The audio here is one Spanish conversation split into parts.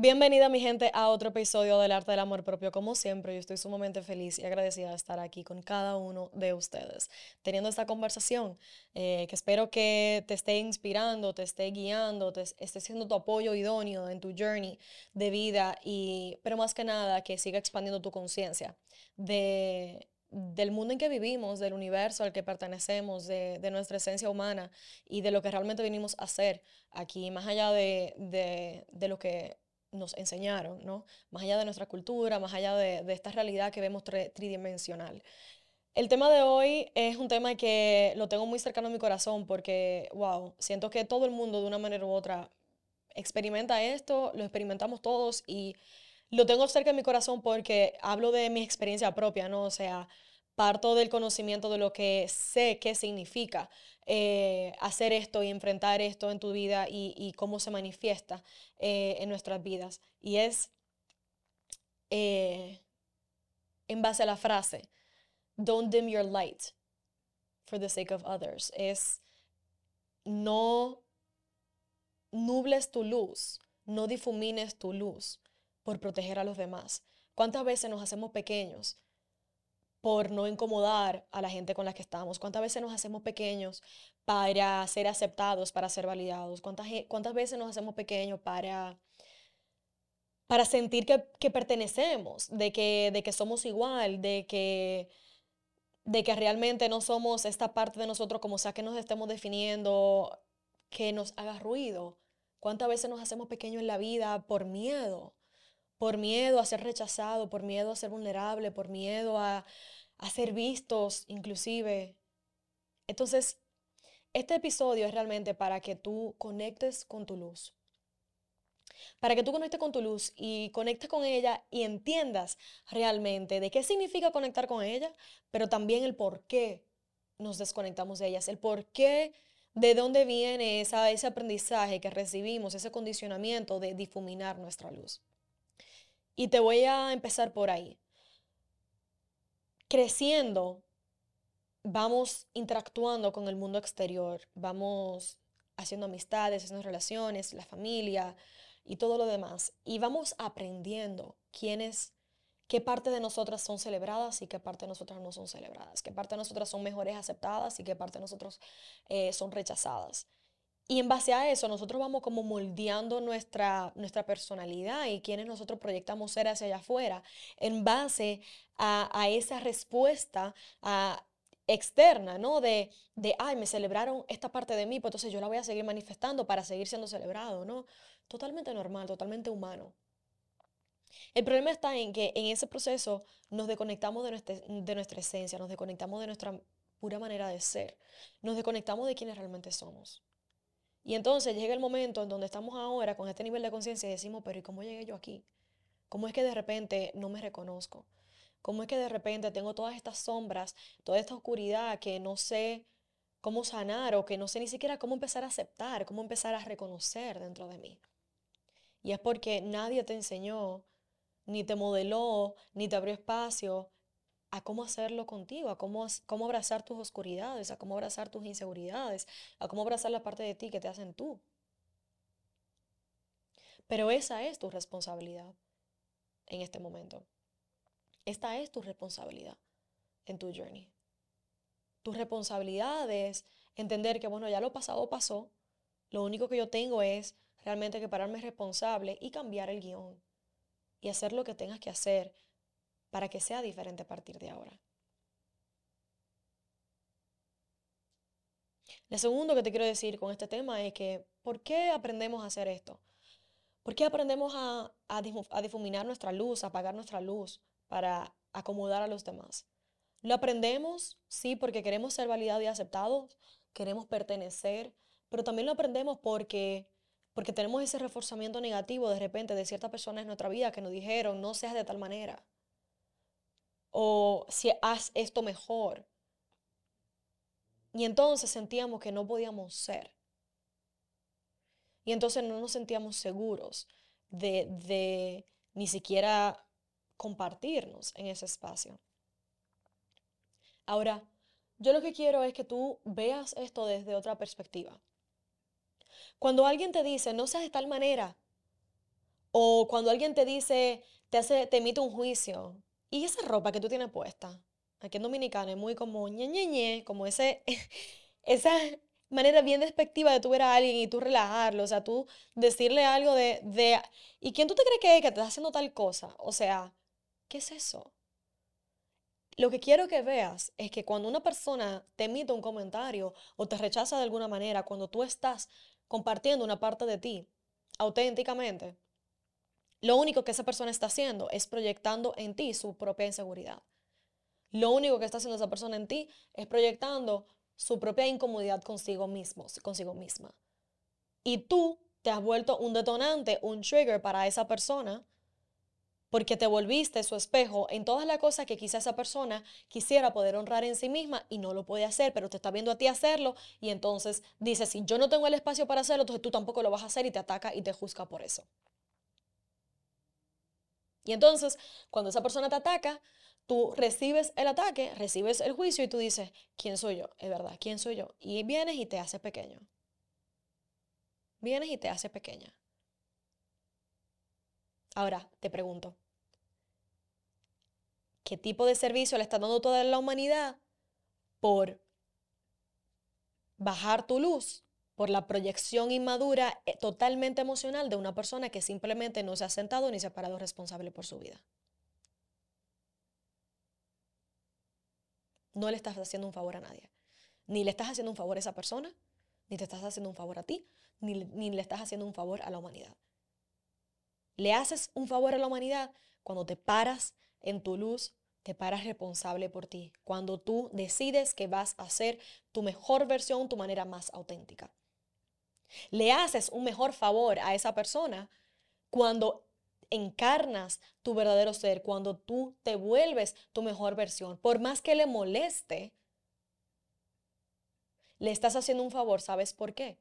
Bienvenida mi gente a otro episodio del Arte del Amor Propio. Como siempre, yo estoy sumamente feliz y agradecida de estar aquí con cada uno de ustedes, teniendo esta conversación eh, que espero que te esté inspirando, te esté guiando, te esté siendo tu apoyo idóneo en tu journey de vida y, pero más que nada, que siga expandiendo tu conciencia de del mundo en que vivimos, del universo al que pertenecemos, de, de, nuestra esencia humana y de lo que realmente venimos a hacer aquí, más allá de, de, de lo que nos enseñaron, ¿no? Más allá de nuestra cultura, más allá de, de esta realidad que vemos tridimensional. El tema de hoy es un tema que lo tengo muy cercano a mi corazón porque, wow, siento que todo el mundo de una manera u otra experimenta esto, lo experimentamos todos y lo tengo cerca de mi corazón porque hablo de mi experiencia propia, ¿no? O sea, parto del conocimiento de lo que sé qué significa eh, hacer esto y enfrentar esto en tu vida y, cómo se manifiesta eh, en nuestras vidas. Y es eh, en base a la frase, don't dim your light for the sake of others. Es no nubles tu luz, no difumines tu luz por proteger a los demás. ¿Cuántas veces nos hacemos pequeños? Por no incomodar a la gente con la que estamos? ¿Cuántas veces nos hacemos pequeños para ser aceptados, para ser validados? ¿Cuántas, cuántas veces nos hacemos pequeños para, para sentir que, pertenecemos, de que, de que somos igual, de que, de que realmente no somos esta parte de nosotros como sea que nos estemos definiendo, que nos haga ruido? ¿Cuántas veces nos hacemos pequeños en la vida por miedo? Por miedo a ser rechazado, por miedo a ser vulnerable, por miedo a, ser vistos inclusive. Entonces, este episodio es realmente para que tú conectes con tu luz. Para que tú conectes con tu luz y conectes con ella y entiendas realmente de qué significa conectar con ella, pero también el por qué nos desconectamos de ellas, el por qué, de dónde viene ese aprendizaje que recibimos, ese condicionamiento de difuminar nuestra luz. Y te voy a empezar por ahí. Creciendo, vamos interactuando con el mundo exterior, vamos haciendo amistades, haciendo relaciones, la familia y todo lo demás. Y vamos aprendiendo quiénes, qué parte de nosotras son celebradas y qué parte de nosotras no son celebradas, qué parte de nosotras son mejores aceptadas y qué parte de nosotros eh, son rechazadas. Y en base a eso, nosotros vamos como moldeando nuestra, nuestra personalidad y quienes nosotros proyectamos ser hacia allá afuera, en base a, esa respuesta externa, ¿no? De, de, ay, me celebraron esta parte de mí, pues entonces yo la voy a seguir manifestando para seguir siendo celebrado, ¿no? Totalmente normal, totalmente humano. El problema está en que en ese proceso nos desconectamos de nuestra, de nuestra esencia, nos desconectamos de nuestra pura manera de ser, nos desconectamos de quienes realmente somos. Y entonces llega el momento en donde estamos ahora con este nivel de conciencia y decimos, pero ¿y cómo llegué yo aquí? ¿Cómo es que de repente no me reconozco? ¿Cómo es que de repente tengo todas estas sombras, toda esta oscuridad que no sé cómo sanar o que no sé ni siquiera cómo empezar a aceptar, cómo empezar a reconocer dentro de mí? Y es porque nadie te enseñó, ni te modeló, ni te abrió espacio a cómo hacerlo contigo, a cómo, cómo abrazar tus oscuridades, a cómo abrazar tus inseguridades, a cómo abrazar la parte de ti que te hacen tú. Pero esa es tu responsabilidad en este momento. Esta es tu responsabilidad en tu journey. Tu responsabilidad es entender que, bueno, ya lo pasado pasó. Lo único que yo tengo es realmente que pararme responsable y cambiar el guion. Y hacer lo que tengas que hacer para que sea diferente a partir de ahora. Lo segundo que te quiero decir con este tema es que, ¿por qué aprendemos a hacer esto? ¿Por qué aprendemos a, a, difuminar nuestra luz, a apagar nuestra luz para acomodar a los demás? Lo aprendemos, sí, porque queremos ser validados y aceptados, queremos pertenecer, pero también lo aprendemos porque, porque tenemos ese reforzamiento negativo de repente de ciertas personas en nuestra vida que nos dijeron, no seas de tal manera o si haz esto mejor. Y entonces sentíamos que no podíamos ser Y entonces no nos sentíamos seguros de, de ni siquiera compartirnos en ese espacio. Ahora, yo lo que quiero es que tú veas esto desde otra perspectiva. Cuando alguien te dice, no seas de tal manera, o cuando alguien te dice, te, hace, te emite un juicio, y esa ropa que tú tienes puesta, aquí en Dominicana es muy como ñe, como ese, esa manera bien despectiva de tú ver a alguien y tú relajarlo, o sea, tú decirle algo de, de ¿y quién tú te crees que es que te está haciendo tal cosa? O sea, ¿qué es eso? Lo que quiero que veas es que cuando una persona te emite un comentario o te rechaza de alguna manera, cuando tú estás compartiendo una parte de ti auténticamente, lo único que esa persona está haciendo es proyectando en ti su propia inseguridad. Lo único que está haciendo esa persona en ti es proyectando su propia incomodidad consigo mismo, consigo misma. Y tú te has vuelto un detonante, un trigger para esa persona porque te volviste su espejo en todas las cosas que quizá esa persona quisiera poder honrar en sí misma y no lo puede hacer, pero te está viendo a ti hacerlo y entonces dice, si yo no tengo el espacio para hacerlo, entonces tú tampoco lo vas a hacer y te ataca y te juzga por eso. Y entonces, cuando esa persona te ataca, tú recibes el ataque, recibes el juicio y tú dices, ¿quién soy yo? Es verdad, ¿quién soy yo? Y vienes y te haces pequeño. Vienes y te haces pequeña. Ahora, te pregunto, ¿qué tipo de servicio le está dando toda la humanidad por bajar tu luz? Por la proyección inmadura eh, totalmente emocional de una persona que simplemente no se ha sentado ni se ha parado responsable por su vida. No le estás haciendo un favor a nadie. Ni le estás haciendo un favor a esa persona, ni te estás haciendo un favor a ti, ni, ni le estás haciendo un favor a la humanidad. Le haces un favor a la humanidad cuando te paras en tu luz, te paras responsable por ti, cuando tú decides que vas a ser tu mejor versión, tu manera más auténtica. Le haces un mejor favor a esa persona cuando encarnas tu verdadero ser, cuando tú te vuelves tu mejor versión. Por más que le moleste, le estás haciendo un favor, ¿sabes por qué?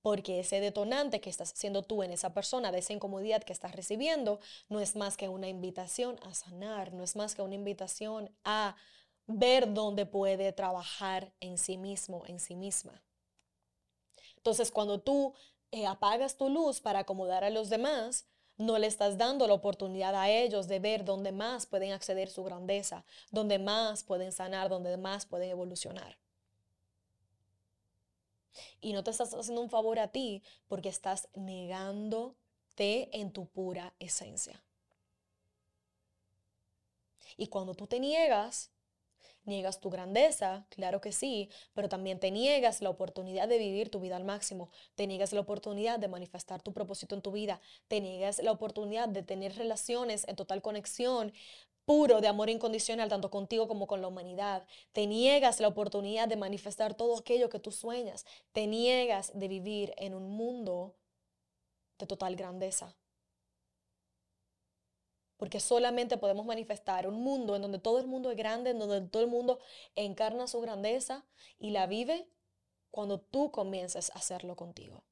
Porque ese detonante que estás haciendo tú en esa persona, de esa incomodidad que estás recibiendo, no es más que una invitación a sanar, no es más que una invitación a ver dónde puede trabajar en sí mismo, en sí misma. Entonces, cuando tú eh, apagas tu luz para acomodar a los demás, no le estás dando la oportunidad a ellos de ver dónde más pueden acceder su grandeza, dónde más pueden sanar, dónde más pueden evolucionar. Y no te estás haciendo un favor a ti porque estás negándote en tu pura esencia. Y cuando tú te niegas, Niegas tu grandeza, claro que sí, pero también te niegas la oportunidad de vivir tu vida al máximo, te niegas la oportunidad de manifestar tu propósito en tu vida, te niegas la oportunidad de tener relaciones en total conexión, puro de amor incondicional tanto contigo como con la humanidad. Te niegas la oportunidad de manifestar todo aquello que tú sueñas. Te niegas de vivir en un mundo de total grandeza porque solamente podemos manifestar un mundo en donde todo el mundo es grande, en donde todo el mundo encarna su grandeza y la vive cuando tú comiences a hacerlo contigo.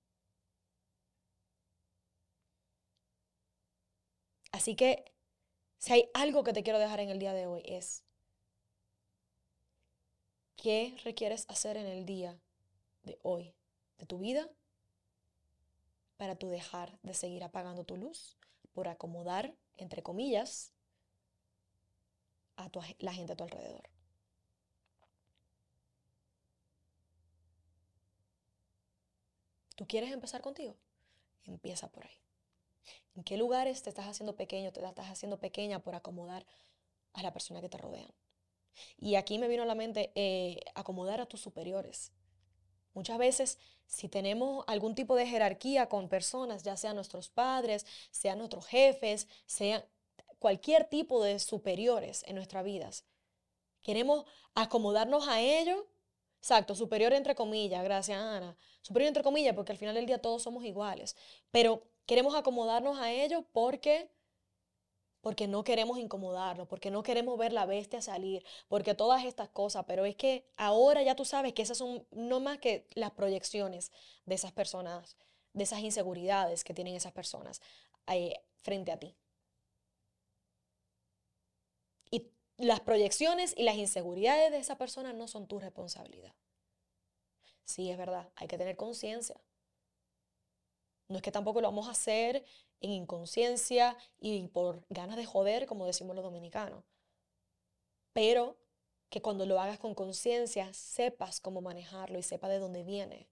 Así que si hay algo que te quiero dejar en el día de hoy es, ¿qué requieres hacer en el día de hoy, de tu vida, para tú dejar de seguir apagando tu luz, por acomodar entre comillas, a la gente a tu alrededor. ¿Tú quieres empezar contigo? Empieza por ahí. ¿En qué lugares te estás haciendo pequeño, te estás haciendo pequeña por acomodar a la persona que te rodean? Y aquí me vino a la mente eh, acomodar a tus superiores. Muchas veces, si tenemos algún tipo de jerarquía con personas, ya sean nuestros padres, sean nuestros jefes, sean cualquier tipo de superiores en nuestras vidas, queremos acomodarnos a ellos. Exacto, superior entre comillas, gracias Ana. Superior entre comillas, porque al final del día todos somos iguales. Pero queremos acomodarnos a ellos porque porque no queremos incomodarnos, porque no queremos ver la bestia salir, porque todas estas cosas, pero es que ahora ya tú sabes que esas son no más que las proyecciones de esas personas de esas inseguridades que tienen esas personas eh, frente a ti. Y las proyecciones y las inseguridades de esa persona no son tu responsabilidad. Sí, es verdad, hay que tener conciencia. No es que tampoco lo vamos a hacer en inconsciencia y por ganas de joder, como decimos los dominicanos. Pero que cuando lo hagas con conciencia sepas cómo manejarlo y sepa de dónde viene.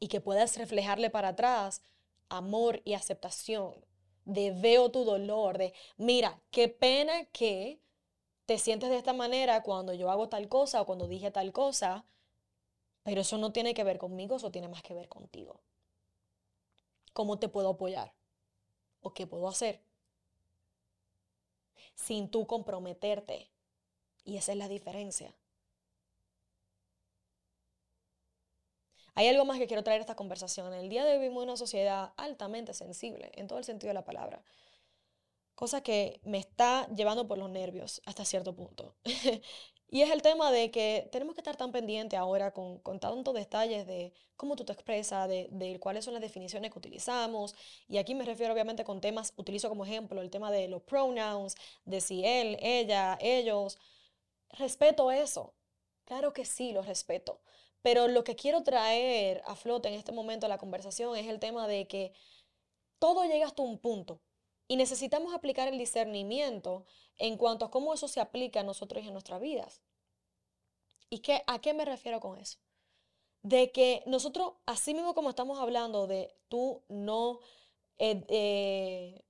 Y que puedas reflejarle para atrás amor y aceptación, de veo tu dolor, de mira, qué pena que te sientes de esta manera cuando yo hago tal cosa o cuando dije tal cosa, pero eso no tiene que ver conmigo, eso tiene más que ver contigo. ¿Cómo te puedo apoyar? ¿O qué puedo hacer? Sin tú comprometerte. Y esa es la diferencia. Hay algo más que quiero traer a esta conversación. El día de hoy vivimos en una sociedad altamente sensible, en todo el sentido de la palabra. Cosa que me está llevando por los nervios hasta cierto punto. y es el tema de que tenemos que estar tan pendientes ahora con, con tantos detalles de cómo tú te expresas, de, de, cuáles son las definiciones que utilizamos. Y aquí me refiero obviamente con temas, utilizo como ejemplo el tema de los pronouns, de si él, ella, ellos. Respeto eso. Claro que sí, lo respeto. Pero lo que quiero traer a flote en este momento de la conversación es el tema de que todo llega hasta un punto y necesitamos aplicar el discernimiento en cuanto a cómo eso se aplica a nosotros y en nuestras vidas. ¿Y qué, a qué me refiero con eso? De que nosotros, así mismo como estamos hablando de tú no eh, eh,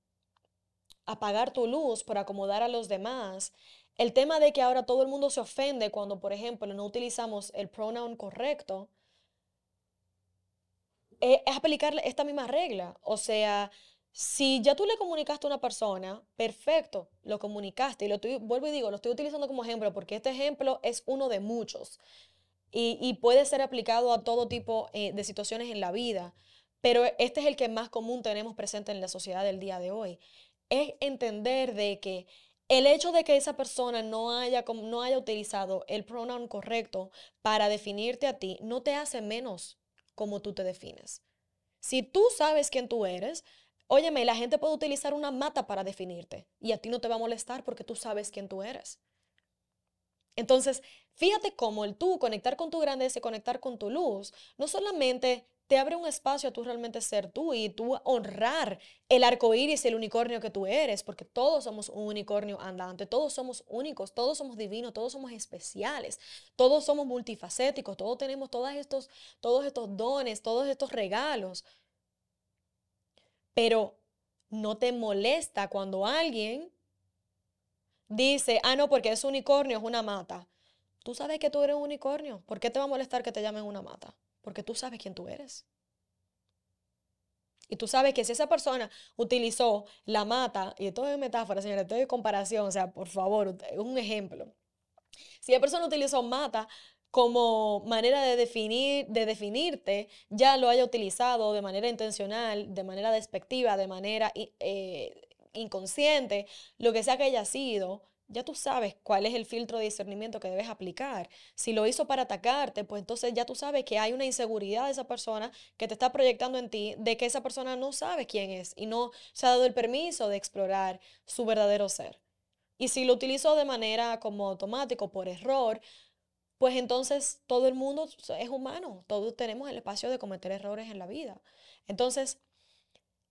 apagar tu luz por acomodar a los demás, el tema de que ahora todo el mundo se ofende cuando, por ejemplo, no utilizamos el pronoun correcto, eh, es aplicar esta misma regla. O sea, si ya tú le comunicaste a una persona, perfecto, lo comunicaste. Y lo vuelvo y digo, lo estoy utilizando como ejemplo porque este ejemplo es uno de muchos. Y, puede ser aplicado a todo tipo eh, de situaciones en la vida. Pero este es el que más común tenemos presente en la sociedad del día de hoy. Es entender de que el hecho de que esa persona no haya, no haya utilizado el pronoun correcto para definirte a ti no te hace menos como tú te defines. Si tú sabes quién tú eres, óyeme, la gente puede utilizar una mata para definirte y a ti no te va a molestar porque tú sabes quién tú eres. Entonces, fíjate cómo el tú conectar con tu grandeza y conectar con tu luz no solamente te abre un espacio a tú realmente ser tú y tú honrar el arco iris y el unicornio que tú eres, porque todos somos un unicornio andante, todos somos únicos, todos somos divinos, todos somos especiales, todos somos multifacéticos, todos tenemos todos estos, todos estos dones, todos estos regalos. Pero no te molesta cuando alguien dice, ah, no, porque es unicornio, es una mata. Tú sabes que tú eres un unicornio. ¿Por qué te va a molestar que te llamen una mata? Porque tú sabes quién tú eres. Y tú sabes que si esa persona utilizó la mata, y esto es metáfora, señores, esto es comparación, o sea, por favor, un ejemplo. Si la persona utilizó mata como manera de definir, de definirte, ya lo haya utilizado de manera intencional, de manera despectiva, de manera eh, inconsciente, lo que sea que haya sido, ya tú sabes cuál es el filtro de discernimiento que debes aplicar. Si lo hizo para atacarte, pues entonces ya tú sabes que hay una inseguridad de esa persona que te está proyectando en ti, de que esa persona no sabe quién es y no se ha dado el permiso de explorar su verdadero ser. Y si lo utilizó de manera como automático, por error, pues entonces todo el mundo es humano, todos tenemos el espacio de cometer errores en la vida. Entonces,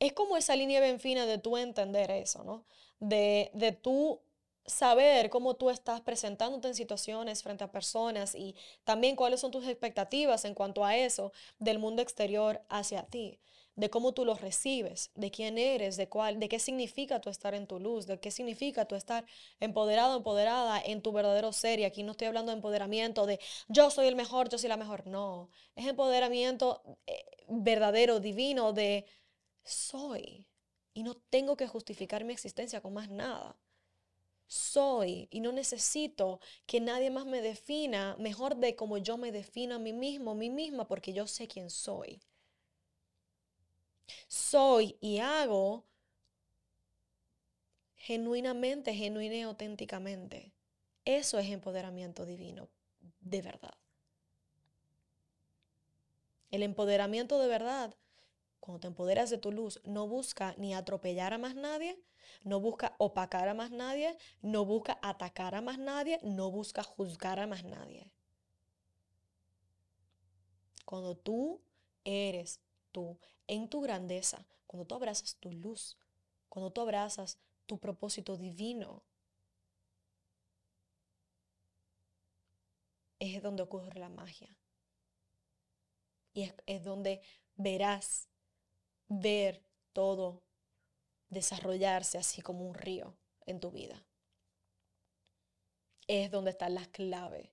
es como esa línea bien fina de tú entender eso, ¿no? De, de tú saber cómo tú estás presentándote en situaciones frente a personas y también cuáles son tus expectativas en cuanto a eso del mundo exterior hacia ti, de cómo tú los recibes, de quién eres, de cuál, de qué significa tú estar en tu luz, de qué significa tú estar empoderado, empoderada en tu verdadero ser. Y aquí no estoy hablando de empoderamiento de yo soy el mejor, yo soy la mejor. No, es empoderamiento eh, verdadero, divino de soy y no tengo que justificar mi existencia con más nada soy y no necesito que nadie más me defina mejor de como yo me defino a mí mismo, a mí misma, porque yo sé quién soy. Soy y hago genuinamente, genuina y auténticamente. Eso es empoderamiento divino, de verdad. El empoderamiento de verdad, cuando te empoderas de tu luz, no busca ni atropellar a más nadie, no busca opacar a más nadie, no busca atacar a más nadie, no busca juzgar a más nadie. Cuando tú eres tú en tu grandeza, cuando tú abrazas tu luz, cuando tú abrazas tu propósito divino, es donde ocurre la magia. Y es, donde verás ver todo desarrollarse así como un río en tu vida. Es donde están las claves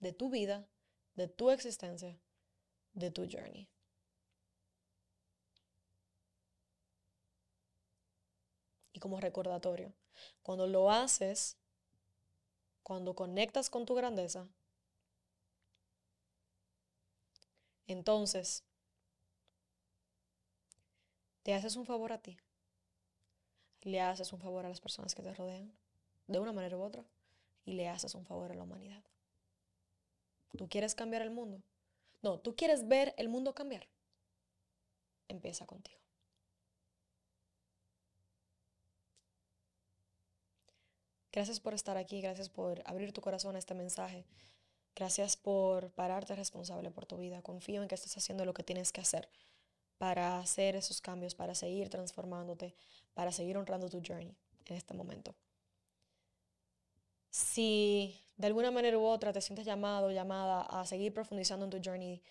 de tu vida, de tu existencia, de tu journey. Y como recordatorio, cuando lo haces, cuando conectas con tu grandeza, entonces te haces un favor a ti, le haces un favor a las personas que te rodean, de una manera u otra, y le haces un favor a la humanidad. ¿Tú quieres cambiar el mundo? No, tú quieres ver el mundo cambiar. Empieza contigo. Gracias por estar aquí, gracias por abrir tu corazón a este mensaje. Gracias por pararte responsable por tu vida. Confío en que estás haciendo lo que tienes que hacer para hacer esos cambios, para seguir transformándote, para seguir honrando tu journey en este momento. Si de alguna manera u otra te sientes llamado, llamada a seguir profundizando en tu journey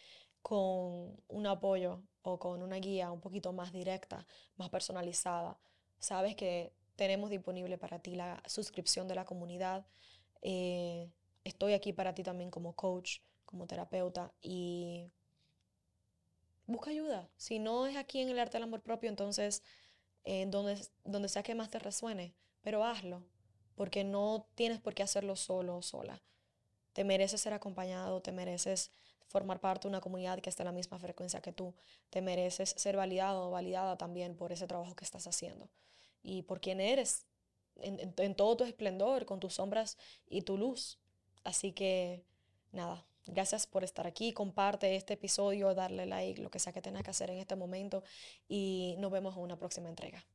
con un apoyo o con una guía un poquito más directa, más personalizada, sabes que tenemos disponible para ti la suscripción de la comunidad. Eh, estoy aquí para ti también como coach, como terapeuta y busca ayuda. Si no es aquí en el arte del amor propio, entonces en donde, donde sea que más te resuene, pero hazlo, porque no tienes por qué hacerlo solo o sola. Te mereces ser acompañado, te mereces formar parte de una comunidad que esté en la misma frecuencia que tú, te mereces ser validado o validada también por ese trabajo que estás haciendo y por quién eres en, todo tu esplendor, con tus sombras y tu luz. Así que nada, gracias por estar aquí, comparte este episodio, darle like, lo que sea que tengas que hacer en este momento y nos vemos en una próxima entrega.